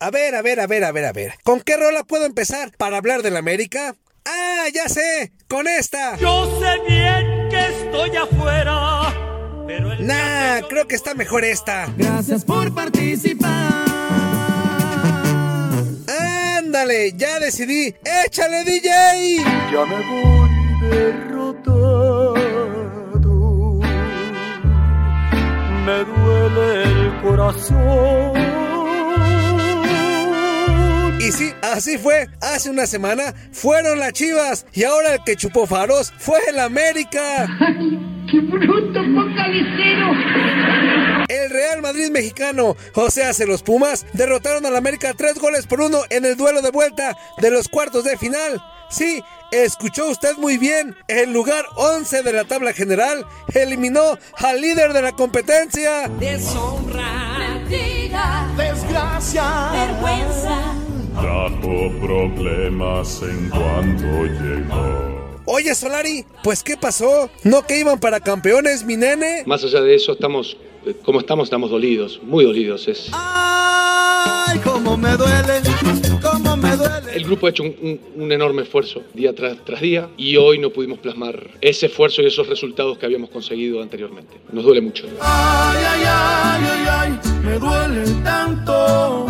A ver, a ver, a ver, a ver, a ver. ¿Con qué rola puedo empezar para hablar de la América? Ah, ya sé, con esta. Yo sé bien que estoy afuera, pero el Nah, creo que está mejor esta. Gracias por participar. Ándale, ya decidí. ¡Échale, DJ! Ya me voy derrotado. Me duele el corazón. Y sí, así fue. Hace una semana fueron las Chivas y ahora el que chupó faros fue el América. ¡Qué bruto focalicero! El Real Madrid mexicano, o sea, se los Pumas, derrotaron al América tres goles por uno en el duelo de vuelta de los cuartos de final. Sí, escuchó usted muy bien. El lugar 11 de la tabla general eliminó al líder de la competencia. Deshonra, mentira, Desgracia. vergüenza. Trajo problemas en cuanto llegó. Oye, Solari, pues ¿qué pasó? ¿No que iban para campeones, mi nene? Más allá de eso, estamos, eh, como estamos, estamos dolidos, muy dolidos. Es, Ay, cómo me duele, cómo me duele. el grupo ha hecho un, un- un enorme esfuerzo día tras, tras día y hoy no pudimos plasmar ese esfuerzo y esos resultados que habíamos conseguido anteriormente. Nos duele mucho. Ay, ay, ay, ay, ay, me duele tanto.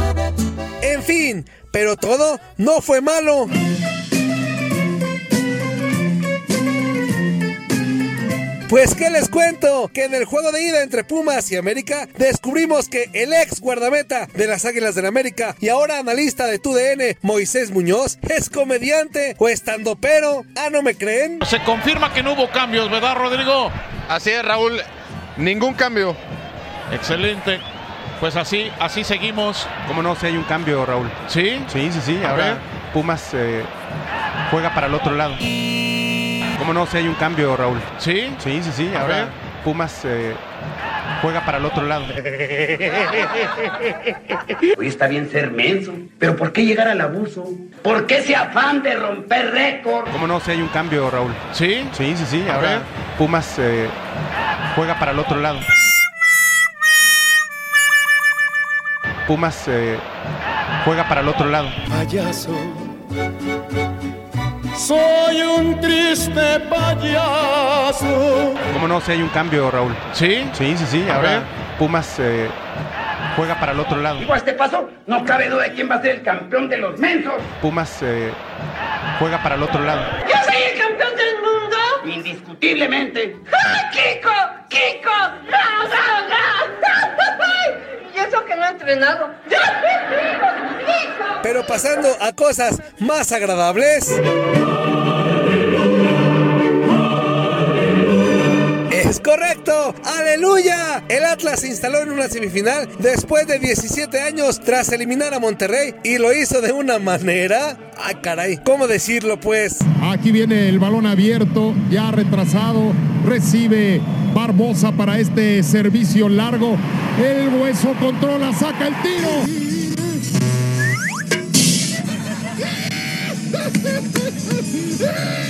En fin, pero todo no fue malo. Pues qué les cuento, que en el juego de ida entre Pumas y América descubrimos que el ex guardameta de las Águilas del América y ahora analista de TUDN, Moisés Muñoz, es comediante o estandopero. Ah, ¿no me creen? Se confirma que no hubo cambios, ¿verdad, Rodrigo? Así es, Raúl. Ningún cambio. Excelente. Pues así, así seguimos. ¿Cómo no? Si hay un cambio, Raúl. ¿Sí? Sí, sí, sí. A Ahora ver. Pumas eh, juega para el otro lado. ¿Cómo no? Si hay un cambio, Raúl. ¿Sí? Sí, sí, sí. A Ahora ver. Pumas eh, juega para el otro lado. Hoy está bien ser menso, pero ¿por qué llegar al abuso? ¿Por qué ese afán de romper récord? ¿Cómo no? Si hay un cambio, Raúl. ¿Sí? Sí, sí, sí. A Ahora ver. Pumas eh, juega para el otro lado. Pumas eh, juega para el otro lado. Payaso. Soy un triste payaso. ¿Cómo no? Si hay un cambio, Raúl. ¿Sí? Sí, sí, sí. A Ahora ver. Pumas eh, juega para el otro lado. Digo, a este paso, no cabe duda de quién va a ser el campeón de los mensos. Pumas eh, juega para el otro lado. Yo soy el campeón del mundo. Indiscutiblemente. ¡Ah! ¡Kiko! ¿Y eso que no he entrenado? Pero pasando a cosas más agradables. Es correcto, aleluya. El Atlas se instaló en una semifinal después de 17 años tras eliminar a Monterrey y lo hizo de una manera... Ay caray, ¿cómo decirlo pues? Aquí viene el balón abierto, ya retrasado. Recibe Barbosa para este servicio largo. El hueso controla, saca el tiro.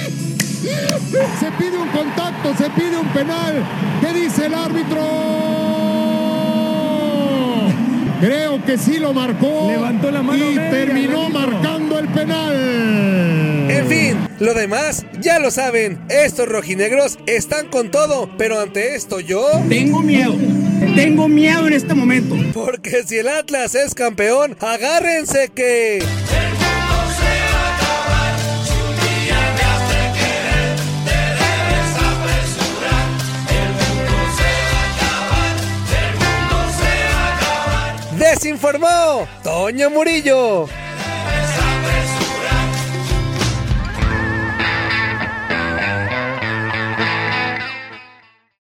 Se pide un contacto, se pide un penal. ¿Qué dice el árbitro? Creo que sí lo marcó. Levantó la mano y media, terminó marcando el penal. En fin, lo demás ya lo saben. Estos rojinegros están con todo, pero ante esto yo... Tengo miedo. Tengo miedo en este momento. Porque si el Atlas es campeón, agárrense que... Desinformó Toño Murillo.